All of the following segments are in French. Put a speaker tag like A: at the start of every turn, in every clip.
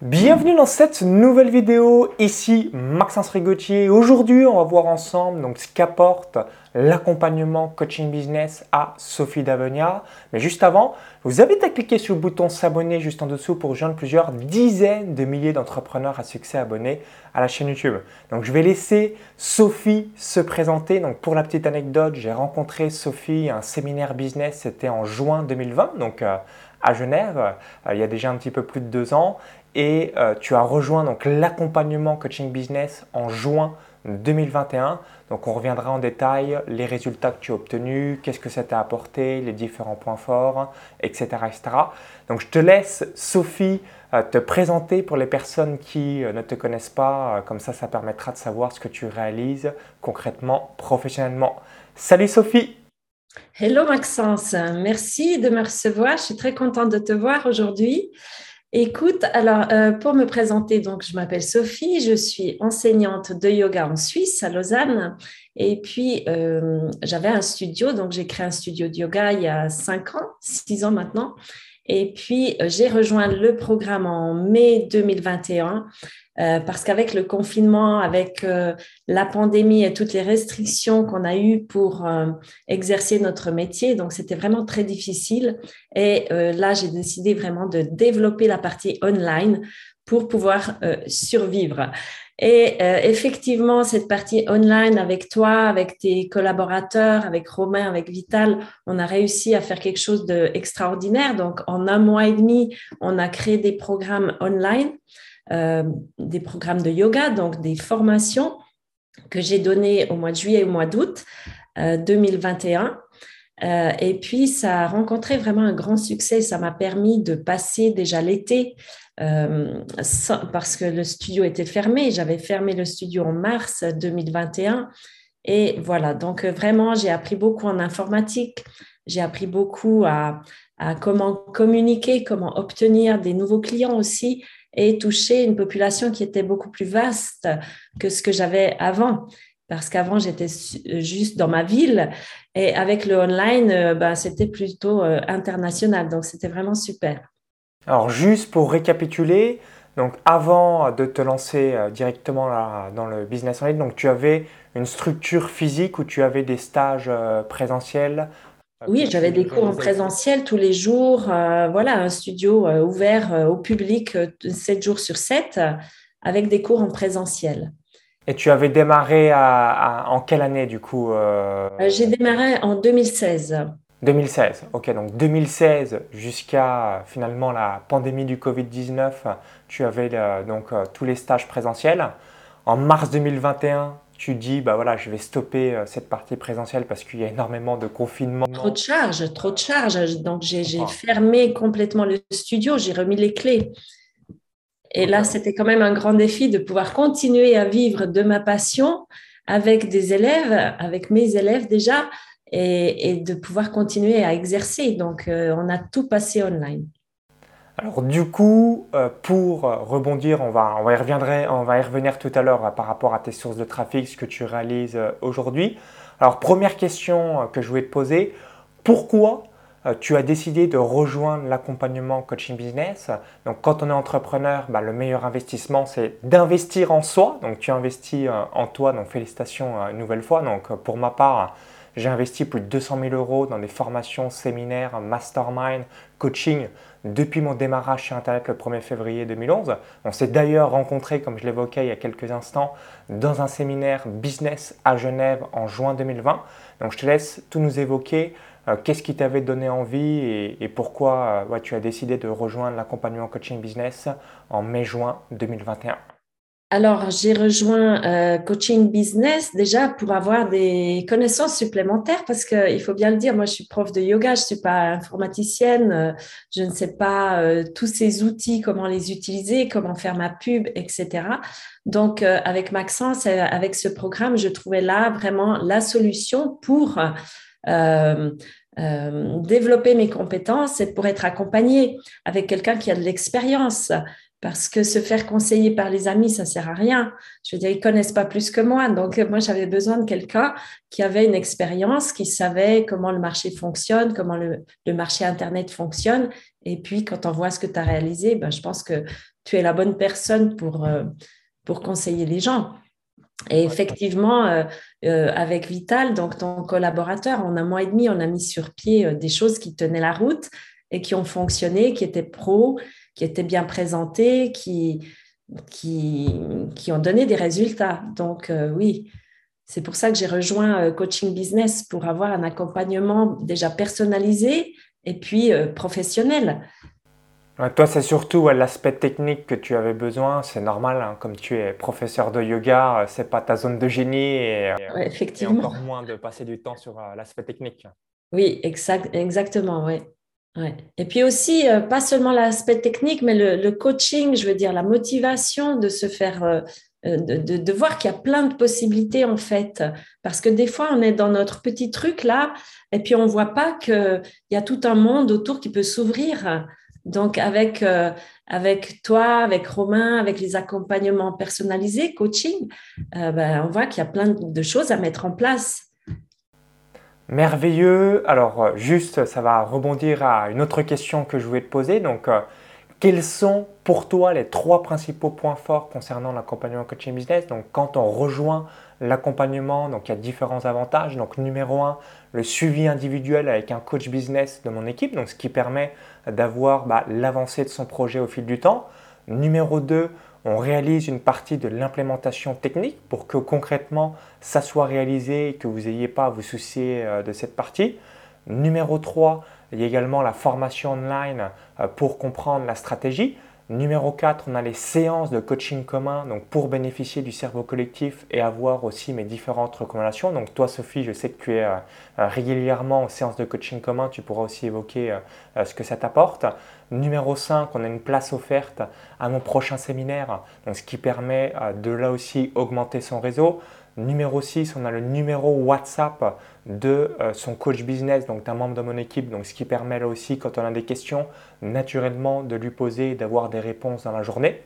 A: Bienvenue dans cette nouvelle vidéo, ici Maxence Rigotier. Aujourd'hui, on va voir ensemble donc, ce qu'apporte l'accompagnement coaching business à Sophie Davenia. Mais juste avant, vous avez à cliquer sur le bouton s'abonner juste en dessous pour rejoindre plusieurs dizaines de milliers d'entrepreneurs à succès abonnés à la chaîne YouTube. Donc je vais laisser Sophie se présenter. Donc pour la petite anecdote, j'ai rencontré Sophie à un séminaire business, c'était en juin 2020, donc euh, à Genève, euh, il y a déjà un petit peu plus de deux ans et euh, tu as rejoint donc l'accompagnement coaching business en juin 2021. Donc on reviendra en détail les résultats que tu as obtenus, qu'est-ce que ça t'a apporté, les différents points forts, etc., etc. Donc je te laisse Sophie euh, te présenter pour les personnes qui euh, ne te connaissent pas, comme ça ça permettra de savoir ce que tu réalises concrètement, professionnellement. Salut Sophie
B: Hello Maxence, merci de me recevoir, je suis très contente de te voir aujourd'hui. Écoute, alors euh, pour me présenter, donc je m'appelle Sophie, je suis enseignante de yoga en Suisse, à Lausanne. Et puis euh, j'avais un studio, donc j'ai créé un studio de yoga il y a cinq ans, six ans maintenant. Et puis, euh, j'ai rejoint le programme en mai 2021 euh, parce qu'avec le confinement, avec euh, la pandémie et toutes les restrictions qu'on a eues pour exercer notre métier, donc c'était vraiment très difficile. Et là, j'ai décidé vraiment de développer la partie online pour pouvoir survivre. Et euh, effectivement, cette partie online avec toi, avec tes collaborateurs, avec Romain, avec Vital, on a réussi à faire quelque chose d'extraordinaire. Donc, en un mois et demi, on a créé des programmes online, euh, des programmes de yoga, donc des formations que j'ai données au mois de juillet et au mois d'août 2021. Euh, et puis, ça a rencontré vraiment un grand succès. Ça m'a permis de passer déjà l'été euh, parce que le studio était fermé. J'avais fermé le studio en mars 2021. Et voilà, donc euh, vraiment, j'ai appris beaucoup en informatique. J'ai appris beaucoup à, comment communiquer, comment obtenir des nouveaux clients aussi et toucher une population qui était beaucoup plus vaste que ce que j'avais avant. Parce qu'avant, j'étais juste dans ma ville et avec le online, euh, ben, c'était plutôt international. Donc, c'était vraiment super.
A: Alors juste pour récapituler, donc avant de te lancer euh, directement dans le business en ligne, donc tu avais une structure physique où tu avais des stages euh, présentiels.
B: Euh, oui, j'avais des cours en présentiel tous les jours. voilà, un studio ouvert au public 7 jours sur 7 avec des cours en présentiel.
A: Et tu avais démarré en quelle année du coup
B: J'ai démarré en 2016.
A: 2016, ok, donc 2016 jusqu'à finalement la pandémie du Covid-19, tu avais euh, donc euh, tous les stages présentiels. En mars 2021, tu dis, bah voilà, je vais stopper euh, cette partie présentielle parce qu'il y a énormément de confinement.
B: Trop de charges, trop de charges. Donc j'ai fermé complètement le studio, j'ai remis les clés. Et là, c'était quand même un grand défi de pouvoir continuer à vivre de ma passion avec des élèves, avec mes élèves déjà, et, de pouvoir continuer à exercer. Donc, euh, on a tout passé online.
A: Alors du coup, euh, pour rebondir, on va, y on va y revenir tout à l'heure euh, par rapport à tes sources de trafic, ce que tu réalises aujourd'hui. Alors première question que je voulais te poser, pourquoi tu as décidé de rejoindre l'accompagnement coaching business? Donc quand on est entrepreneur, bah, le meilleur investissement c'est d'investir en soi. Donc tu investis en toi, donc félicitations une nouvelle fois. Donc pour ma part, j'ai investi plus de 200 000 euros dans des formations, séminaires, mastermind, coaching depuis mon démarrage sur Internet le 1er février 2011. On s'est d'ailleurs rencontré, comme je l'évoquais il y a quelques instants, dans un séminaire business à Genève en juin 2020. Donc je te laisse tout nous évoquer. Euh, qu'est-ce qui t'avait donné envie et, pourquoi euh, tu as décidé de rejoindre l'accompagnement coaching business en mai-juin 2021
B: alors, j'ai rejoint euh, Coaching Business déjà pour avoir des connaissances supplémentaires parce qu'il faut bien le dire, moi je suis prof de yoga, je ne suis pas informaticienne, euh, je ne sais pas euh, tous ces outils, comment les utiliser, comment faire ma pub, etc. Donc, avec Maxence, avec ce programme, je trouvais là vraiment la solution pour développer mes compétences et pour être accompagnée avec quelqu'un qui a de l'expérience parce que se faire conseiller par les amis, ça sert à rien. Je veux dire, ils connaissent pas plus que moi. Donc, moi, j'avais besoin de quelqu'un qui avait une expérience, qui savait comment le marché fonctionne, comment le, marché Internet fonctionne. Et puis, quand on voit ce que tu as réalisé, ben, je pense que tu es la bonne personne pour, euh, pour conseiller les gens. Et effectivement, euh, euh, avec Vital, donc ton collaborateur, en un mois et demi, on a mis sur pied des choses qui tenaient la route et qui ont fonctionné, qui étaient pro, qui étaient bien présentés, qui, qui, qui ont donné des résultats. Donc euh, oui, c'est pour ça que j'ai rejoint euh, Coaching Business pour avoir un accompagnement déjà personnalisé et puis euh, professionnel.
A: toi, c'est surtout l'aspect technique que tu avais besoin. C'est normal, hein, comme tu es professeur de yoga, c'est pas ta zone de génie et,
B: effectivement.
A: encore moins de passer du temps sur l'aspect technique.
B: Oui, exact, exactement, Et puis aussi, euh, pas seulement l'aspect technique, mais le, coaching, je veux dire, la motivation de se faire, euh, euh, de, voir qu'il y a plein de possibilités en fait. Parce que des fois, on est dans notre petit truc là, et puis on ne voit pas qu'il y a tout un monde autour qui peut s'ouvrir. Donc, avec, avec toi, avec Romain, avec les accompagnements personnalisés, coaching, ben, on voit qu'il y a plein de choses à mettre en place.
A: Merveilleux. Alors, euh, juste, ça va rebondir à une autre question que je voulais te poser. Donc, euh, quels sont pour toi les trois principaux points forts concernant l'accompagnement coaching business? Donc, quand on rejoint l'accompagnement, donc il y a différents avantages. Donc, numéro un, le suivi individuel avec un coach business de mon équipe, donc ce qui permet d'avoir bah, l'avancée de son projet au fil du temps. Numéro 2, on réalise une partie de l'implémentation technique pour que concrètement ça soit réalisé et que vous n'ayez pas à vous soucier euh, de cette partie. Numéro 3, il y a également la formation online euh, pour comprendre la stratégie. Numéro 4, on a les séances de coaching commun donc pour bénéficier du cerveau collectif et avoir aussi mes différentes recommandations. Donc toi Sophie, je sais que tu es euh, régulièrement aux séances de coaching commun, tu pourras aussi évoquer ce que ça t'apporte. Numéro 5, on a une place offerte à mon prochain séminaire, ce qui permet euh, de là aussi augmenter son réseau. Numéro 6, on a le numéro WhatsApp de euh, son coach business, donc d'un membre de mon équipe, donc ce qui permet là aussi, quand on a des questions, naturellement de lui poser et d'avoir des réponses dans la journée.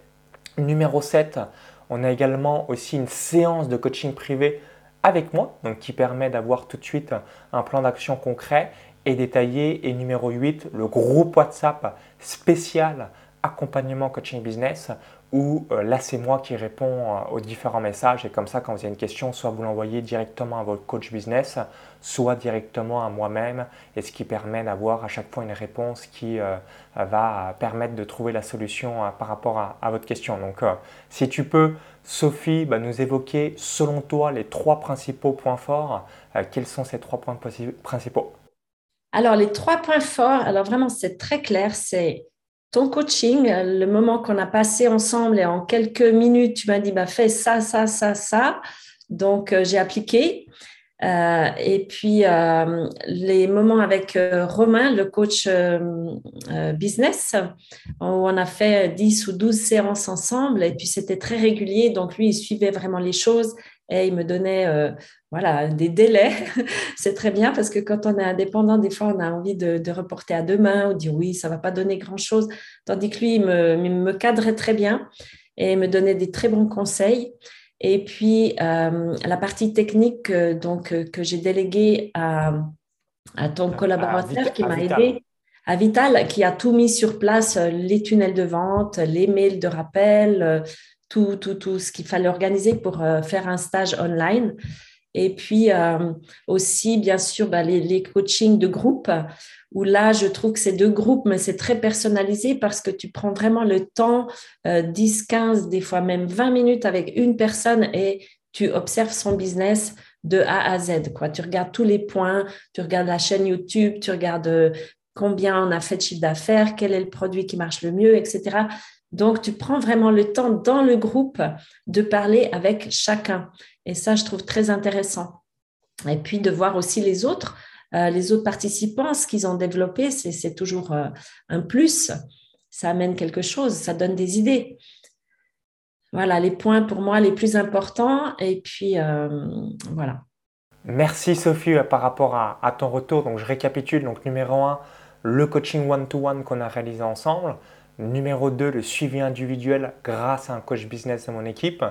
A: Numéro 7, on a également aussi une séance de coaching privé avec moi, donc qui permet d'avoir tout de suite un plan d'action concret et détaillé. Et numéro 8, le groupe WhatsApp spécial accompagnement coaching business où euh, là c'est moi qui réponds euh, aux différents messages. Et comme ça quand vous avez une question soit vous l'envoyez directement à votre coach business soit directement à moi-même. Et ce qui permet d'avoir à chaque fois une réponse qui euh, va permettre de trouver la solution par rapport à, votre question. Donc si tu peux Sophie bah, nous évoquer selon toi les trois principaux points forts, quels sont ces trois points principaux?
B: Alors, les trois points forts, alors vraiment, c'est très clair, c'est ton coaching, le moment qu'on a passé ensemble et en quelques minutes, tu m'as dit, bah, fais ça, ça, ça, ça. Donc, euh, j'ai appliqué. Euh, et puis, euh, les moments avec Romain, le coach business, où on a fait 10 ou 12 séances ensemble. Et puis, c'était très régulier. Donc, lui, il suivait vraiment les choses et il me donnait euh, voilà, des délais. c'est très bien parce que quand on est indépendant, des fois, on a envie de, reporter à demain ou dire oui, ça ne va pas donner grand-chose. Tandis que lui, il me, cadrait très bien et me donnait des très bons conseils. Et puis, euh, la partie technique euh, donc, que j'ai déléguée à, ton collaborateur qui m'a aidé à Vital, qui a tout mis sur place, les tunnels de vente, les mails de rappel, tout, tout, tout ce qu'il fallait organiser pour euh, faire un stage online. Et puis euh, aussi, bien sûr, bah, les, les, coachings de groupe, où là, je trouve que c'est deux groupes, mais c'est très personnalisé parce que tu prends vraiment le temps, 10, euh, 15, des fois même 20 minutes avec une personne et tu observes son business de A à Z. Quoi. Tu regardes tous les points, tu regardes la chaîne YouTube, tu regardes combien on a fait de chiffre d'affaires, quel est le produit qui marche le mieux, etc. Donc, tu prends vraiment le temps dans le groupe de parler avec chacun. Et ça, je trouve très intéressant. Et puis, de voir aussi les autres, euh, les autres participants, ce qu'ils ont développé, c'est toujours euh, un plus. Ça amène quelque chose, ça donne des idées. Voilà les points pour moi les plus importants. Et puis, euh, voilà.
A: Merci Sophie par rapport à, ton retour. Donc, je récapitule. Donc, numéro un, le coaching one-to-one qu'on a réalisé ensemble. Numéro 2, le suivi individuel grâce à un coach business de mon équipe.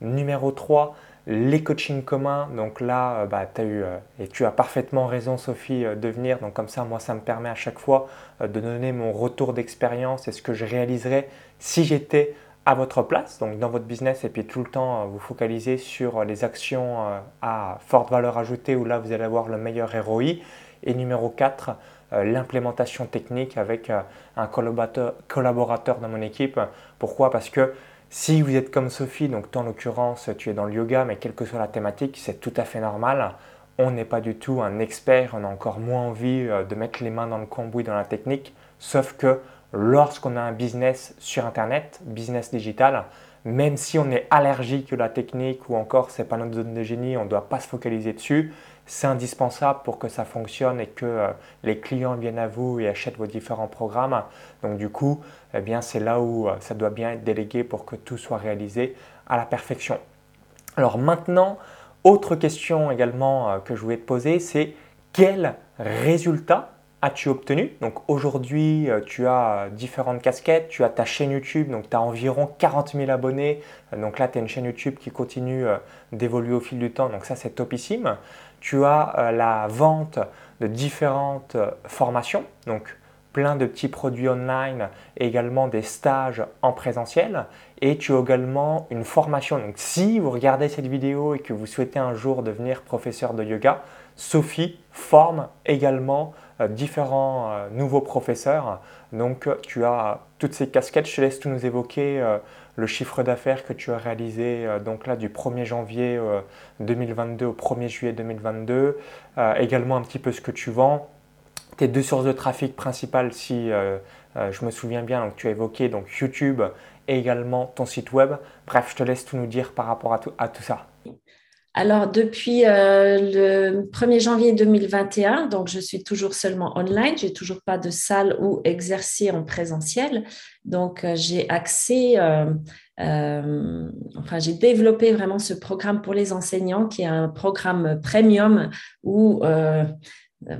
A: Numéro 3, les coachings communs. Donc là, euh, bah, tu as eu, euh, et tu as parfaitement raison Sophie, euh, de venir. Donc comme ça, moi, ça me permet à chaque fois de donner mon retour d'expérience et ce que je réaliserais si j'étais à votre place, donc dans votre business, et puis tout le temps vous focaliser sur les actions à forte valeur ajoutée où là, vous allez avoir le meilleur ROI. Et numéro 4, l'implémentation technique avec un collaborateur, collaborateur dans mon équipe. Pourquoi? Parce que si vous êtes comme Sophie, donc toi en l'occurrence tu es dans le yoga, mais quelle que soit la thématique, c'est tout à fait normal. On n'est pas du tout un expert, on a encore moins envie euh, de mettre les mains dans le cambouis dans la technique, sauf que lorsqu'on a un business sur Internet, business digital, même si on est allergique à la technique ou encore c'est pas notre zone de génie, on ne doit pas se focaliser dessus, c'est indispensable pour que ça fonctionne et que euh, les clients viennent à vous et achètent vos différents programmes. Donc du coup, eh bien c'est là où euh, ça doit bien être délégué pour que tout soit réalisé à la perfection. Alors maintenant, autre question également euh, que je voulais te poser, c'est quel résultat as-tu obtenu? Donc aujourd'hui, tu as différentes casquettes, tu as ta chaîne YouTube, donc tu as environ 40 000 abonnés. Donc là, tu as une chaîne YouTube qui continue d'évoluer au fil du temps, donc ça c'est topissime tu as euh, la vente de différentes euh, formations, donc plein de petits produits online également des stages en présentiel. Et tu as également une formation. Donc si vous regardez cette vidéo et que vous souhaitez un jour devenir professeur de yoga, Sophie forme également euh, différents nouveaux professeurs. Donc tu as toutes ces casquettes. Je te laisse tout nous évoquer le chiffre d'affaires que tu as réalisé euh, donc là du 1er janvier 2022 euh, au 1er juillet 2022, euh, également un petit peu ce que tu vends, tes deux sources de trafic principales si je me souviens bien, donc tu as évoqué donc YouTube et également ton site web. Bref, je te laisse tout nous dire par rapport à tout, à tout ça.
B: Alors, depuis le 1er janvier 2021, donc je suis toujours seulement online, j'ai toujours pas de salle ou exercer en présentiel. Donc, euh, j'ai accès, euh, euh, enfin, j'ai développé vraiment ce programme pour les enseignants qui est un programme premium où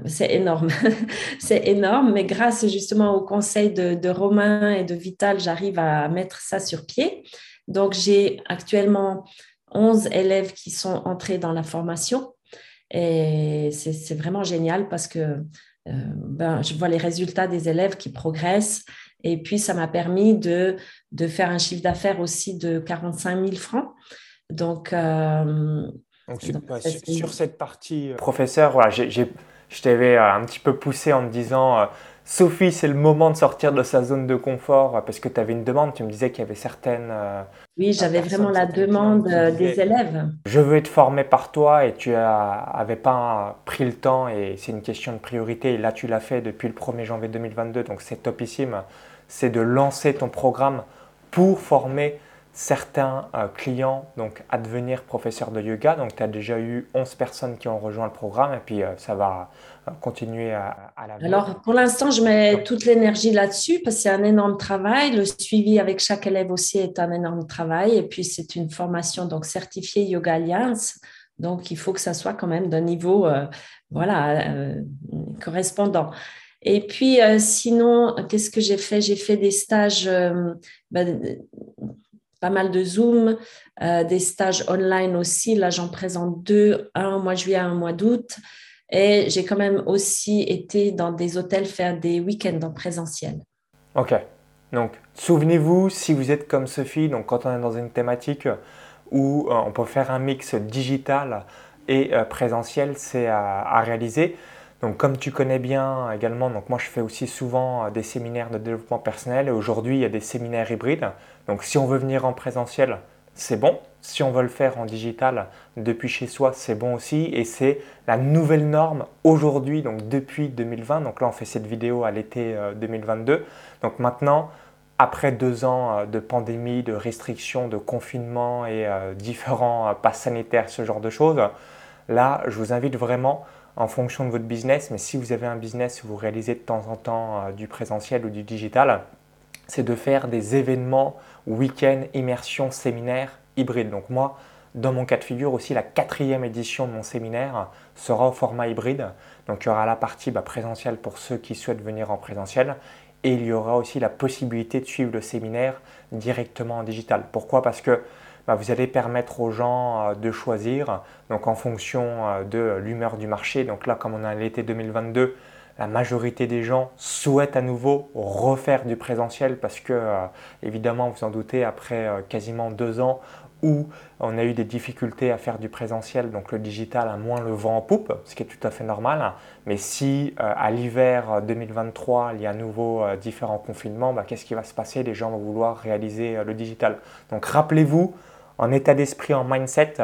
B: c'est énorme, c'est énorme, mais grâce justement au conseil de Romain et de Vital, j'arrive à mettre ça sur pied. Donc, j'ai actuellement 11 élèves qui sont entrés dans la formation et c'est vraiment génial parce que ben, je vois les résultats des élèves qui progressent et puis, ça m'a permis de, de faire un chiffre d'affaires aussi de 45 000 francs. Donc,
A: euh, sur, cette partie, euh, professeur, voilà, je t'avais euh, un petit peu poussé en te disant Sophie, c'est le moment de sortir de sa zone de confort parce que tu avais une demande. Tu me disais qu'il y avait certaines.
B: oui, j'avais vraiment la demande des élèves.
A: Je veux être formé par toi et tu n'avais pas pris le temps et c'est une question de priorité. Et là, tu l'as fait depuis le 1er janvier 2022, donc c'est topissime c'est de lancer ton programme pour former certains euh, clients donc à devenir professeur de yoga. Donc tu as déjà eu 11 personnes qui ont rejoint le programme et puis euh, ça va euh, continuer à, à la
B: Alors pour l'instant, je mets toute l'énergie là-dessus parce que c'est un énorme travail. Le suivi avec chaque élève aussi est un énorme travail et puis c'est une formation donc certifiée Yoga Alliance. Donc il faut que ça soit quand même d'un niveau voilà correspondant. Et puis, euh, sinon, qu'est-ce que j'ai fait? J'ai fait des stages, euh, ben, pas mal de Zoom, euh, des stages online aussi. Là, j'en présente deux, un au mois de juillet, un au mois d'août. Et j'ai quand même aussi été dans des hôtels faire des week-ends en présentiel.
A: Ok. Donc, souvenez-vous, si vous êtes comme Sophie, donc quand on est dans une thématique où on peut faire un mix digital et présentiel, c'est à réaliser. Donc comme tu connais bien également, moi je fais aussi souvent euh, des séminaires de développement personnel et aujourd'hui il y a des séminaires hybrides. Donc si on veut venir en présentiel, c'est bon. Si on veut le faire en digital depuis chez soi, c'est bon aussi. Et c'est la nouvelle norme aujourd'hui, donc depuis 2020. Donc là on fait cette vidéo à l'été 2022. Euh, donc maintenant, après deux ans euh, de pandémie, de restrictions, de confinement et différents passes sanitaires, ce genre de choses, là je vous invite vraiment en fonction de votre business, mais si vous avez un business où vous réalisez de temps en temps euh, du présentiel ou du digital, c'est de faire des événements, week-ends, immersions, séminaires hybrides. Donc moi, dans mon cas de figure aussi, la quatrième édition de mon séminaire sera au format hybride. Donc il y aura la partie bah, présentielle pour ceux qui souhaitent venir en présentiel et il y aura aussi la possibilité de suivre le séminaire directement en digital. Pourquoi? Parce que bah, vous allez permettre aux gens euh, de choisir, donc en fonction euh, de l'humeur du marché. Donc là, comme on a l'été 2022, la majorité des gens souhaitent à nouveau refaire du présentiel parce que, euh, évidemment, vous en doutez, après quasiment deux ans où on a eu des difficultés à faire du présentiel, donc le digital a moins le vent en poupe, ce qui est tout à fait normal. Mais si à l'hiver 2023, il y a à nouveau différents confinements, bah, qu'est-ce qui va se passer? Les gens vont vouloir réaliser le digital. Donc rappelez-vous, en état d'esprit, en mindset,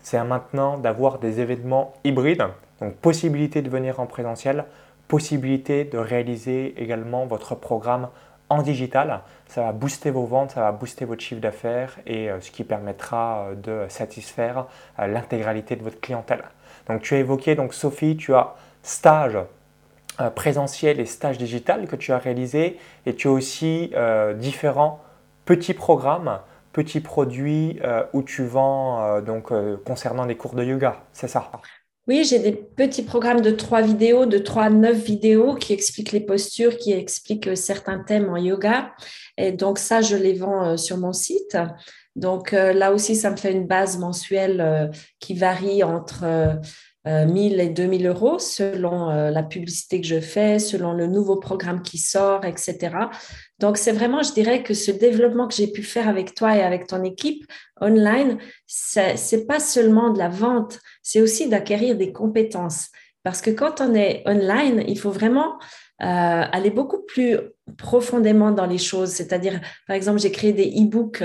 A: c'est maintenant d'avoir des événements hybrides. Donc possibilité de venir en présentiel, possibilité de réaliser également votre programme en digital. Ça va booster vos ventes, ça va booster votre chiffre d'affaires et euh, ce qui permettra euh, de satisfaire euh, l'intégralité de votre clientèle. Donc tu as évoqué, donc Sophie, tu as stage présentiel et stage digital que tu as réalisé et tu as aussi différents petits programmes petits produits euh, où tu vends euh, donc euh, concernant des cours de yoga, c'est ça?
B: Oui, j'ai des petits programmes de trois vidéos, de trois à neuf vidéos qui expliquent les postures, qui expliquent certains thèmes en yoga. Et donc ça, je les vends sur mon site. Donc là aussi, ça me fait une base mensuelle qui varie entre 1000 et 2000 euros selon la publicité que je fais, selon le nouveau programme qui sort, etc. Donc, c'est vraiment, je dirais que ce développement que j'ai pu faire avec toi et avec ton équipe online, c'est pas seulement de la vente, c'est aussi d'acquérir des compétences. Parce que quand on est online, il faut vraiment euh, aller beaucoup plus profondément dans les choses. C'est-à-dire, par exemple, j'ai créé des e-books,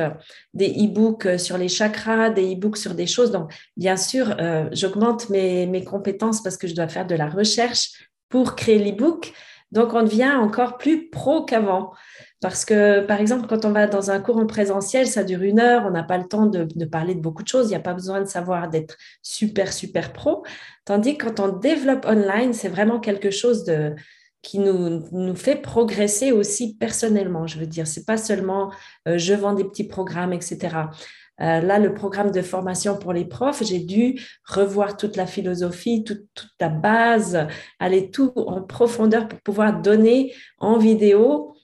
B: des e-books sur les chakras, des e-books sur des choses. Donc, bien sûr, euh, j'augmente mes compétences parce que je dois faire de la recherche pour créer l'e-book. Donc, on devient encore plus pro qu'avant. Parce que, par exemple, quand on va dans un cours en présentiel, ça dure une heure, on n'a pas le temps de, parler de beaucoup de choses, il n'y a pas besoin de savoir d'être super, super pro. Tandis que quand on développe online, c'est vraiment quelque chose qui nous, nous fait progresser aussi personnellement. Je veux dire, c'est pas seulement euh, je vends des petits programmes, etc. Euh, là, le programme de formation pour les profs, j'ai dû revoir toute la philosophie, toute, toute la base, aller tout en profondeur pour pouvoir donner en vidéo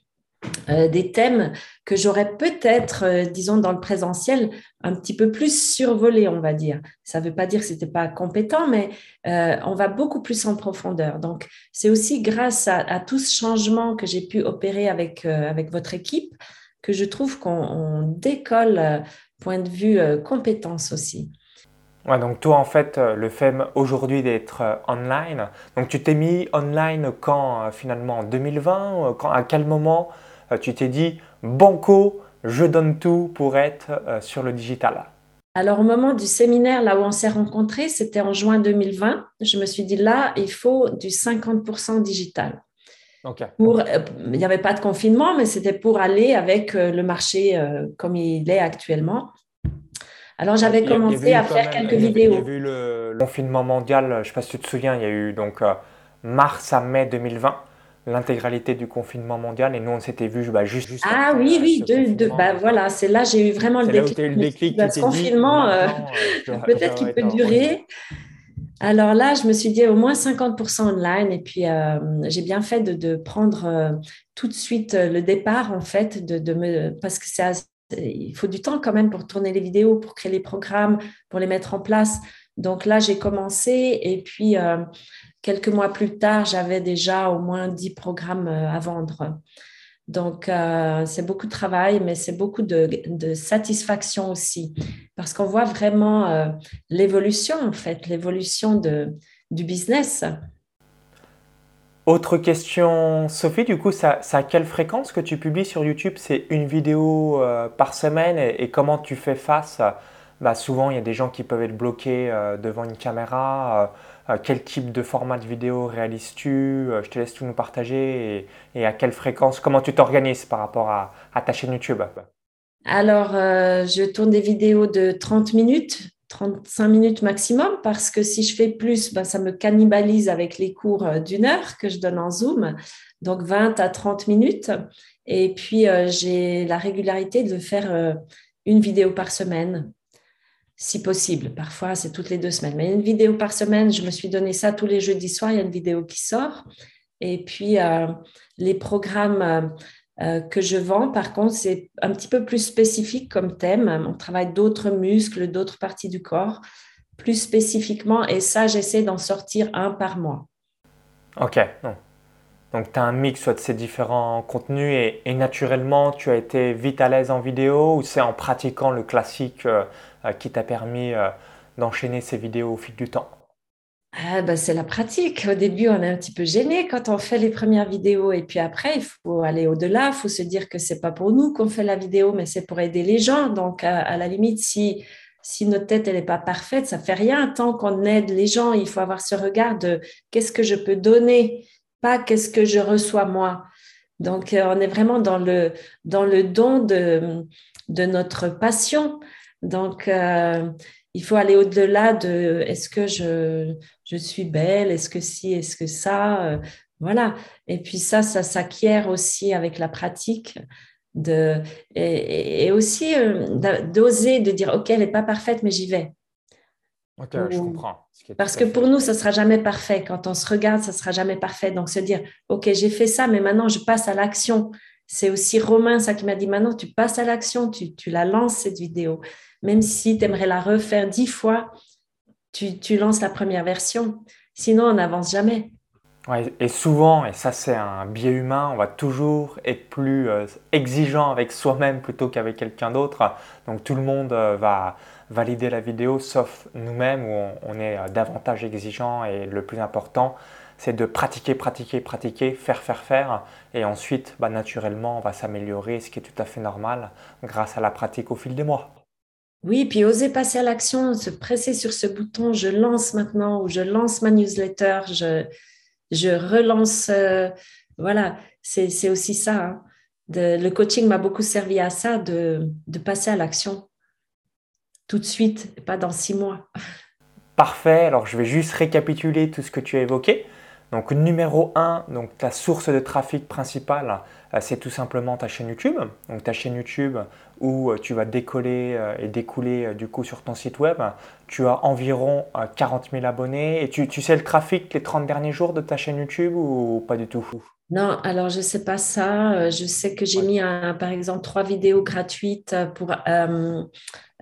B: euh, des thèmes que j'aurais peut-être, euh, disons, dans le présentiel, un petit peu plus survolé, on va dire. Ça ne veut pas dire que ce n'était pas compétent, mais on va beaucoup plus en profondeur. Donc, c'est aussi grâce à, tout ce changement que j'ai pu opérer avec, avec votre équipe que je trouve qu'on décolle point de vue compétence aussi.
A: Ouais, donc toi, en fait, le fait aujourd'hui d'être online, donc tu t'es mis online quand finalement en 2020 quand, À quel moment euh, tu t'es dit, banco, je donne tout pour être euh, sur le digital?
B: Alors, au moment du séminaire, là où on s'est rencontrés, c'était en juin 2020. Je me suis dit, là, il faut du 50% digital. Pour, euh, il n'y avait pas de confinement, mais c'était pour aller avec le marché comme il est actuellement. Alors, j'avais commencé à faire quelques vidéos.
A: Il y a eu le confinement mondial, je ne sais pas si tu te souviens, il y a eu donc mars à mai 2020 l'intégralité du confinement mondial et nous on s'était vu bah, juste, juste
B: ah oui oui de, bah, voilà c'est là j'ai eu vraiment le déclic, le déclic ce confinement euh, euh, peut-être qu'il peut durer alors là je me suis dit au moins 50% online et puis euh, j'ai bien fait de, prendre tout de suite le départ en fait parce que c'est il faut du temps quand même pour tourner les vidéos pour créer les programmes pour les mettre en place donc là j'ai commencé et puis quelques mois plus tard, j'avais déjà au moins 10 programmes euh, à vendre. Donc, euh, c'est beaucoup de travail, mais c'est beaucoup de, satisfaction aussi, parce qu'on voit vraiment euh, l'évolution, en fait, l'évolution du business.
A: Autre question, Sophie, du coup, ça, à quelle fréquence que tu publies sur YouTube? C'est une vidéo par semaine? Et, comment tu fais face? Bah, Souvent, il y a des gens qui peuvent être bloqués devant une caméra euh, quel type de format de vidéo réalises-tu? Euh, Je te laisse tout nous partager et, à quelle fréquence, comment tu t'organises par rapport à, ta chaîne YouTube?
B: Alors, euh, je tourne des vidéos de 30 minutes, 35 minutes maximum, parce que si je fais plus, ben, ça me cannibalise avec les cours d'une heure que je donne en Zoom, donc 20 à 30 minutes. Et puis, j'ai la régularité de faire une vidéo par semaine si possible. Parfois, c'est toutes les deux semaines. Mais une vidéo par semaine, je me suis donné ça tous les jeudis soirs, il y a une vidéo qui sort. Et puis, les programmes que je vends, par contre, c'est un petit peu plus spécifique comme thème. On travaille d'autres muscles, d'autres parties du corps, plus spécifiquement. Et ça, j'essaie d'en sortir un par mois.
A: Ok. Donc, tu as un mix de ces différents contenus et, naturellement, tu as été vite à l'aise en vidéo ou c'est en pratiquant le classique euh, euh, qui t'a permis euh, d'enchaîner ces vidéos au fil du temps?
B: Ah, bah, c'est la pratique. Au début, on est un petit peu gêné quand on fait les premières vidéos et puis après, il faut aller au-delà. Il faut se dire que c'est pas pour nous qu'on fait la vidéo, mais c'est pour aider les gens. Donc, à, la limite, si, si notre tête n'est pas parfaite, ça fait rien. Tant qu'on aide les gens, il faut avoir ce regard de qu'est-ce que je peux donner pas qu'est-ce que je reçois moi. Donc, euh, on est vraiment dans le, dans le don de, de notre passion. Donc, euh, il faut aller au-delà de est-ce que je, je suis belle, est-ce que si, est-ce que ça? Euh, voilà. Et puis ça, ça s'acquiert aussi avec la pratique. De, et, aussi d'oser, de dire, OK, elle n'est pas parfaite, mais j'y vais.
A: Ok, je comprends.
B: Parce que pour nous, ça ne sera jamais parfait. Quand on se regarde, ça ne sera jamais parfait. Donc, se dire, OK, j'ai fait ça, mais maintenant, je passe à l'action. C'est aussi Romain, ça qui m'a dit, maintenant, tu passes à l'action, tu, tu, la lances, cette vidéo. Même si tu aimerais la refaire dix fois, tu, tu, lances la première version. Sinon, on n'avance jamais.
A: Ouais, et souvent, et ça c'est un biais humain, on va toujours être plus euh, exigeant avec soi-même plutôt qu'avec quelqu'un d'autre. Donc tout le monde euh, va valider la vidéo, sauf nous-mêmes où on, est euh, davantage exigeant et le plus important, c'est de pratiquer, pratiquer, pratiquer, faire, faire, faire. Et ensuite, bah, naturellement, on va s'améliorer, ce qui est tout à fait normal grâce à la pratique au fil des mois.
B: Oui, puis oser passer à l'action, se presser sur ce bouton, je lance maintenant ou je lance ma newsletter, je, je relance. Euh, voilà, c'est aussi ça. Hein. le coaching m'a beaucoup servi à ça, de, de passer à l'action tout de suite, pas dans six mois.
A: Parfait, alors je vais juste récapituler tout ce que tu as évoqué. Donc numéro 1, donc ta source de trafic principale, euh, c'est tout simplement ta chaîne YouTube. Donc ta chaîne YouTube où euh, tu vas décoller euh, et découler du coup sur ton site web. Tu as environ 40 000 abonnés et tu, tu sais le trafic les 30 derniers jours de ta chaîne YouTube ou pas du tout?
B: Non, alors je ne sais pas ça. Je sais que j'ai mis, par exemple, trois vidéos gratuites pour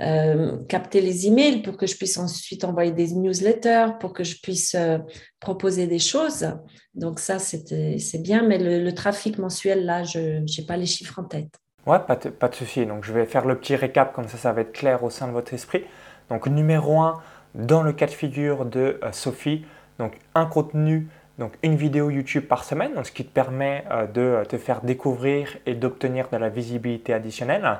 B: euh, capter les emails pour que je puisse ensuite envoyer des newsletters, pour que je puisse euh, proposer des choses. Donc ça, c'est bien, mais le, trafic mensuel, là, je n'ai pas les chiffres en tête.
A: Ouais, pas de, pas de souci. Donc je vais faire le petit récap, comme ça, ça va être clair au sein de votre esprit. Donc numéro 1, dans le cas de figure de euh, Sophie, donc un contenu donc une vidéo YouTube par semaine, ce qui te permet de te faire découvrir et d'obtenir de la visibilité additionnelle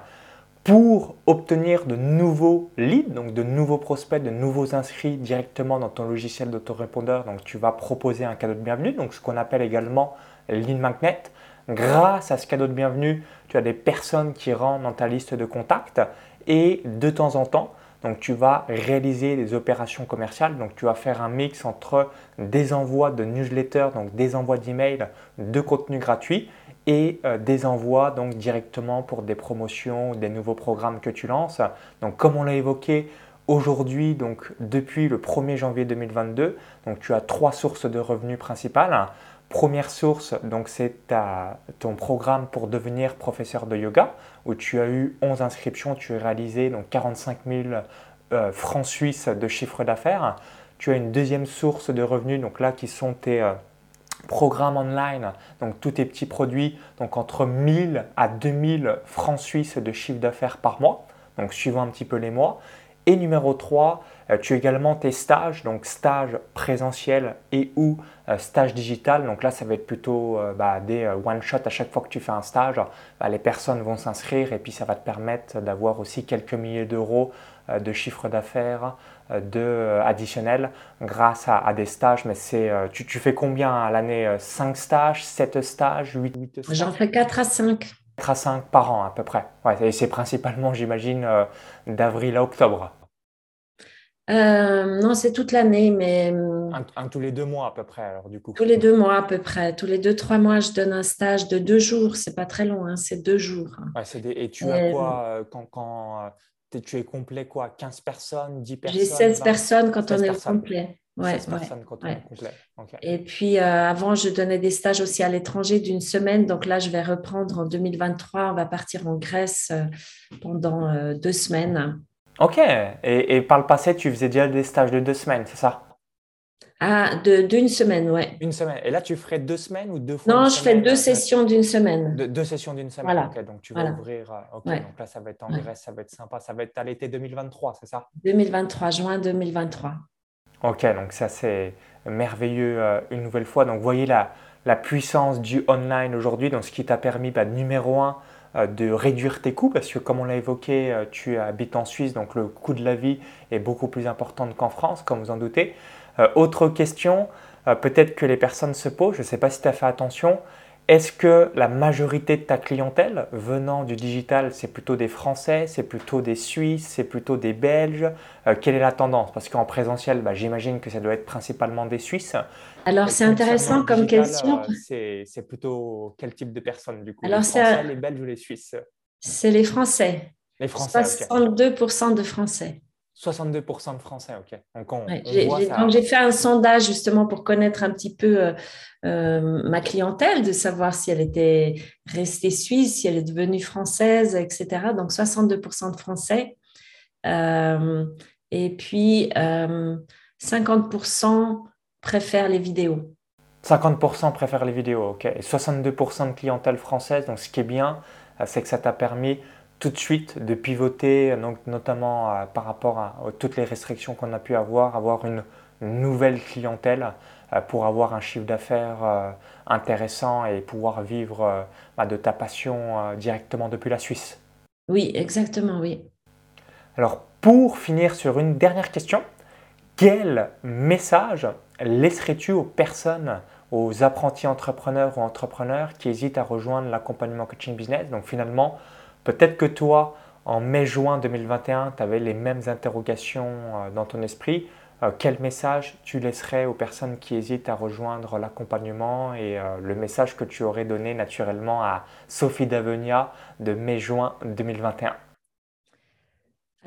A: pour obtenir de nouveaux leads, donc de nouveaux prospects, de nouveaux inscrits directement dans ton logiciel d'autorépondeur. Donc tu vas proposer un cadeau de bienvenue, donc ce qu'on appelle également lead magnet. Grâce à ce cadeau de bienvenue, tu as des personnes qui rentrent dans ta liste de contacts et de temps en temps, donc tu vas réaliser des opérations commerciales. Donc tu vas faire un mix entre des envois de newsletters, donc des envois d'emails, de contenu gratuit et euh, des envois donc directement pour des promotions des nouveaux programmes que tu lances. Donc comme on l'a évoqué aujourd'hui, donc depuis le 1er janvier 2022, donc tu as trois sources de revenus principales. Première source, donc c'est ton programme pour devenir professeur de yoga, où tu as eu 11 inscriptions, tu as réalisé donc 45 000 euh, francs suisses de chiffre d'affaires. Tu as une deuxième source de revenus, donc là qui sont tes, euh, programme online, donc tous tes petits produits, donc entre 1000 à 2000 francs suisses de chiffre d'affaires par mois, donc suivant un petit peu les mois. Et numéro 3, euh, tu as également tes stages, donc stages présentiels et ou euh, stage digital. Donc là, ça va être plutôt euh, bah, des one-shot à chaque fois que tu fais un stage. Bah, les personnes vont s'inscrire et puis ça va te permettre d'avoir aussi quelques milliers d'euros de chiffre d'affaires de additionnel grâce à, des stages. Mais c'est, tu, tu, fais combien à l'année 5 stages, 7 stages, 8, 8 stages?
B: J'en fais 4 à 5.
A: 4 à 5 par an à peu près. Ouais, et c'est principalement, j'imagine, d'avril à octobre.
B: Euh, non, c'est toute l'année, mais.
A: Euh, un, tous les deux mois à peu près, alors du coup.
B: Tous les deux mois à peu près. Tous les deux, trois mois, je donne un stage de deux jours. C'est pas très long, hein, c'est deux jours.
A: Ouais, et tu as quoi euh, quand, quand tu es complet quoi? 15 personnes, 10 personnes
B: J'ai 16 personnes quand on est complet. Ouais,
A: 16 personnes quand on est complet.
B: Et puis euh, avant, je donnais des stages aussi à l'étranger d'une semaine. Donc là, je vais reprendre en 2023. On va partir en Grèce euh, pendant euh, deux semaines.
A: Ok. Et, et, par le passé, tu faisais déjà des stages de deux semaines, c'est ça?
B: Ah, d'une semaine, ouais.
A: Une semaine. Et là, tu ferais deux semaines ou deux fois
B: Non, je fais deux sessions d'une semaine.
A: deux sessions d'une semaine. Voilà. donc tu vas ouvrir. Euh, ok, donc là, ça va être en Grèce, ça va être sympa. Ça va être à l'été 2023, c'est ça?
B: 2023, juin 2023.
A: Ok, donc ça, c'est merveilleux euh, une nouvelle fois. Donc, vous voyez la, la puissance du online aujourd'hui, donc ce qui t'a permis, bah, numéro un, euh, de réduire tes coûts parce que comme on l'a évoqué, tu habites en Suisse, donc le coût de la vie est beaucoup plus important qu'en France, comme vous en doutez. Euh, autre question, euh, peut-être que les personnes se posent, je ne sais pas si tu as fait attention, est-ce que la majorité de ta clientèle venant du digital, c'est plutôt des Français, c'est plutôt des Suisses, c'est plutôt des Belges euh, Quelle est la tendance? Parce qu'en présentiel, bah, j'imagine que ça doit être principalement des Suisses.
B: Alors, c'est intéressant comme question.
A: c'est plutôt quel type de personnes du coup? Alors, Les Français, les Belges ou les Suisses?
B: C'est les Français.
A: Les Français.
B: 62% de Français.
A: 62% de Français, ok.
B: Donc, j'ai fait un sondage justement pour connaître un petit peu euh, euh, ma clientèle, de savoir si elle était restée suisse, si elle est devenue française, etc. Donc 62% de Français. Euh, et puis 50% préfèrent les vidéos.
A: 50% préfèrent les vidéos, ok. Et 62% de clientèle française. Donc ce qui est bien, c'est que ça t'a permis tout de suite de pivoter, donc notamment euh, par rapport à, toutes les restrictions qu'on a pu avoir, avoir une nouvelle clientèle euh, pour avoir un chiffre d'affaires euh, intéressant et pouvoir vivre bah, de ta passion directement depuis la Suisse.
B: Oui, exactement, oui.
A: Alors, pour finir sur une dernière question, quel message laisserais-tu aux personnes, aux apprentis entrepreneurs ou entrepreneurs qui hésitent à rejoindre l'accompagnement coaching business? Donc finalement, Peut-être que toi, en mai-juin 2021, tu avais les mêmes interrogations euh, dans ton esprit. Euh, quel message tu laisserais aux personnes qui hésitent à rejoindre l'accompagnement et euh, le message que tu aurais donné naturellement à Sophie Davenia de mai-juin 2021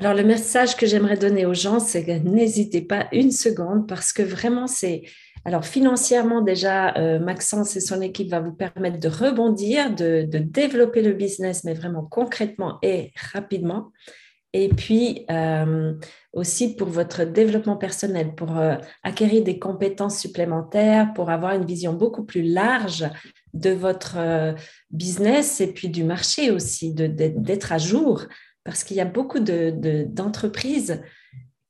B: alors, le message que j'aimerais donner aux gens, c'est que n'hésitez pas une seconde parce que vraiment, c'est, alors financièrement déjà, euh, Maxence et son équipe va vous permettre de rebondir, de, développer le business, mais vraiment concrètement et rapidement. Et puis euh, aussi pour votre développement personnel, pour euh, acquérir des compétences supplémentaires, pour avoir une vision beaucoup plus large de votre business et puis du marché aussi, d'être à jour, parce qu'il y a beaucoup d'entreprises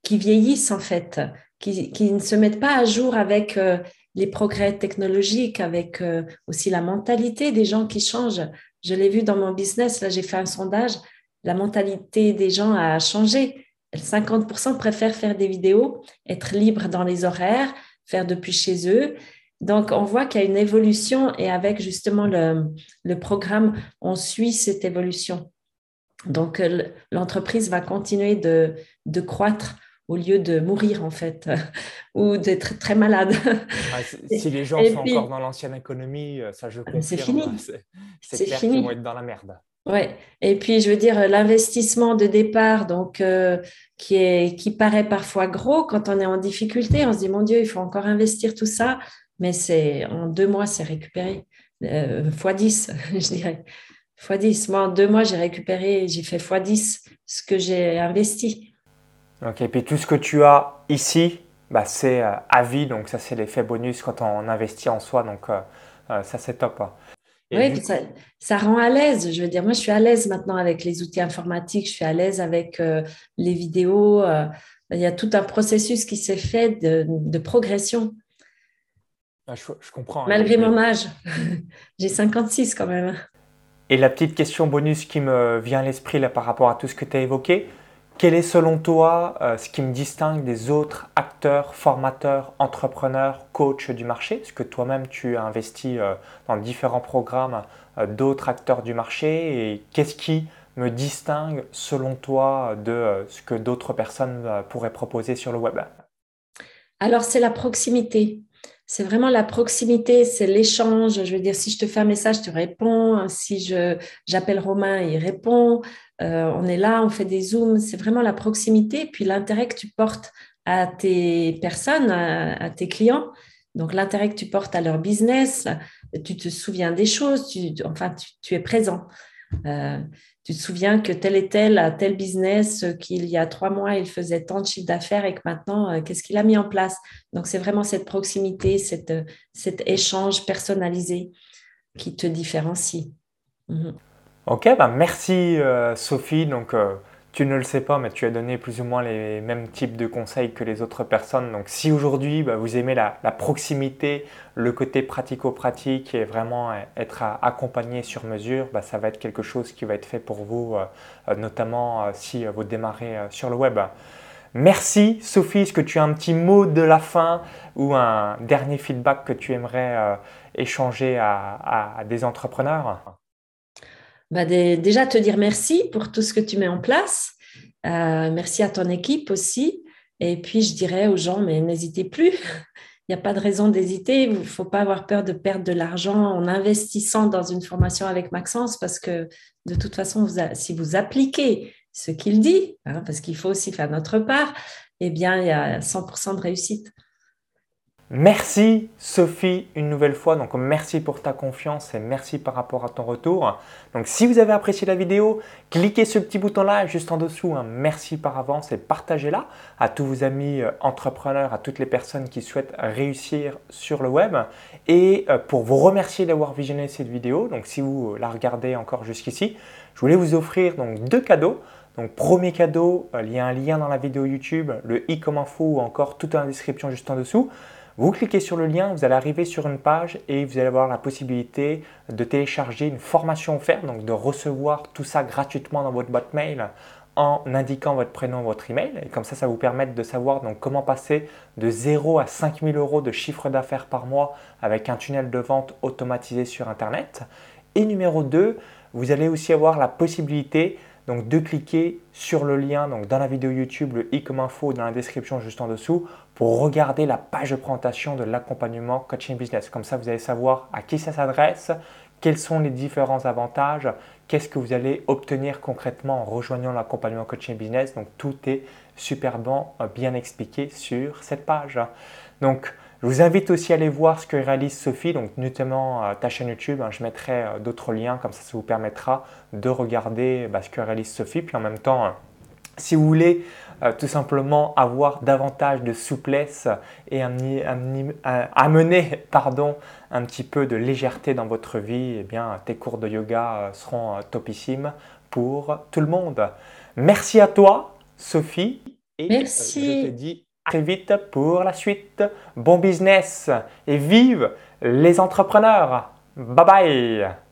B: qui vieillissent en fait qui, ne se mettent pas à jour avec euh, les progrès technologiques, avec euh, aussi la mentalité des gens qui changent. Je l'ai vu dans mon business, là j'ai fait un sondage, la mentalité des gens a changé. 50% préfèrent faire des vidéos, être libres dans les horaires, faire depuis chez eux. Donc, on voit qu'il y a une évolution et avec justement le, programme, on suit cette évolution. Donc, euh, l'entreprise va continuer de croître au lieu de mourir en fait ou d'être très malade.
A: si les gens sont encore dans l'ancienne économie, euh, ça je confirme.
B: C'est fini.
A: C'est clair qu'ils vont être dans la merde.
B: Ouais. Et puis je veux dire l'investissement de départ, donc euh, qui est qui paraît parfois gros quand on est en difficulté, on se dit mon Dieu, il faut encore investir tout ça, mais c'est en deux mois c'est récupéré euh, fois 10, je dirais fois 10. Moi en deux mois j'ai récupéré, j'ai fait fois 10 ce que j'ai investi.
A: Ok, et puis tout ce que tu as ici, bah, c'est euh, à vie, donc ça c'est l'effet bonus quand on investit en soi, donc euh, euh, ça c'est top.
B: oui, ça, rend à l'aise. Je veux dire, moi je suis à l'aise maintenant avec les outils informatiques, je suis à l'aise avec les vidéos. il y a tout un processus qui s'est fait de, progression.
A: Ah, je, je, comprends. Hein,
B: Malgré mon âge, j'ai 56 quand même.
A: Et la petite question bonus qui me vient à l'esprit là par rapport à tout ce que tu as évoqué, quel est selon toi euh, ce qui me distingue des autres acteurs, formateurs, entrepreneurs, coachs du marché? Parce que toi-même, tu as investi euh, dans différents programmes euh, d'autres acteurs du marché? Et qu'est-ce qui me distingue selon toi de ce que d'autres personnes pourraient proposer sur le web?
B: Alors, c'est la proximité. C'est vraiment la proximité, c'est l'échange. Je veux dire, si je te fais un message, tu réponds. Si j'appelle Romain, il répond. Euh, on est là, on fait des zooms. C'est vraiment la proximité, puis l'intérêt que tu portes à tes personnes, à, tes clients. Donc l'intérêt que tu portes à leur business, tu te souviens des choses, enfin tu, es présent. Euh, tu te souviens que tel et tel a tel business, qu'il y a trois mois, il faisait tant de chiffre d'affaires et que maintenant, euh, qu'est-ce qu'il a mis en place? Donc, c'est vraiment cette proximité, cette, cet échange personnalisé qui te différencie.
A: Mhm. Ok, bah merci Sophie. Donc, tu ne le sais pas, mais tu as donné plus ou moins les mêmes types de conseils que les autres personnes. Donc si aujourd'hui bah, vous aimez la, proximité, le côté pratico-pratique et vraiment être accompagné sur mesure, bah, ça va être quelque chose qui va être fait pour vous, euh, notamment euh, si vous démarrez euh, sur le web. Merci Sophie, est-ce que tu as un petit mot de la fin ou un dernier feedback que tu aimerais échanger à des entrepreneurs?
B: Bah, déjà te dire merci pour tout ce que tu mets en place. Euh, merci à ton équipe aussi. Et puis, je dirais aux gens, mais n'hésitez plus. Il n'y a pas de raison d'hésiter. Il ne faut pas avoir peur de perdre de l'argent en investissant dans une formation avec Maxence parce que de toute façon, si vous appliquez ce qu'il dit, hein, parce qu'il faut aussi faire notre part, eh bien, il y a 100% de réussite.
A: Merci Sophie une nouvelle fois. Donc merci pour ta confiance et merci par rapport à ton retour. Donc si vous avez apprécié la vidéo, cliquez ce petit bouton là juste en dessous. Hein. Merci par avance et partagez-la à tous vos amis euh, entrepreneurs, à toutes les personnes qui souhaitent réussir sur le web. Et euh, pour vous remercier d'avoir visionné cette vidéo, donc si vous la regardez encore jusqu'ici, je voulais vous offrir donc deux cadeaux. Donc premier cadeau, euh, il y a un lien dans la vidéo YouTube, le i comme info ou encore tout la description juste en dessous. Vous cliquez sur le lien, vous allez arriver sur une page et vous allez avoir la possibilité de télécharger une formation offerte, donc de recevoir tout ça gratuitement dans votre boîte mail en indiquant votre prénom, votre email. Et comme ça, ça vous permet de savoir donc comment passer de 0 à 5000 euros de chiffre d'affaires par mois avec un tunnel de vente automatisé sur Internet. Et numéro 2, vous allez aussi avoir la possibilité donc de cliquer sur le lien dans la vidéo YouTube, le i comme info dans la description juste en dessous pour regarder la page de présentation de l'accompagnement coaching business. Comme ça, vous allez savoir à qui ça s'adresse, quels sont les différents avantages, qu'est-ce que vous allez obtenir concrètement en rejoignant l'accompagnement coaching business. Donc tout est superbement euh, bien expliqué sur cette page. Donc je vous invite aussi à aller voir ce que réalise Sophie, donc notamment euh, ta chaîne YouTube. Hein, je mettrai euh, d'autres liens, comme ça, ça vous permettra de regarder bah, ce que réalise Sophie. Puis en même temps, euh, si vous voulez tout simplement avoir davantage de souplesse et amener, pardon, un petit peu de légèreté dans votre vie, eh bien, tes cours de yoga seront topissimes pour tout le monde. Merci à toi, Sophie.
B: Et Merci.
A: je te dis très vite pour la suite. Bon business et vive les entrepreneurs. Bye bye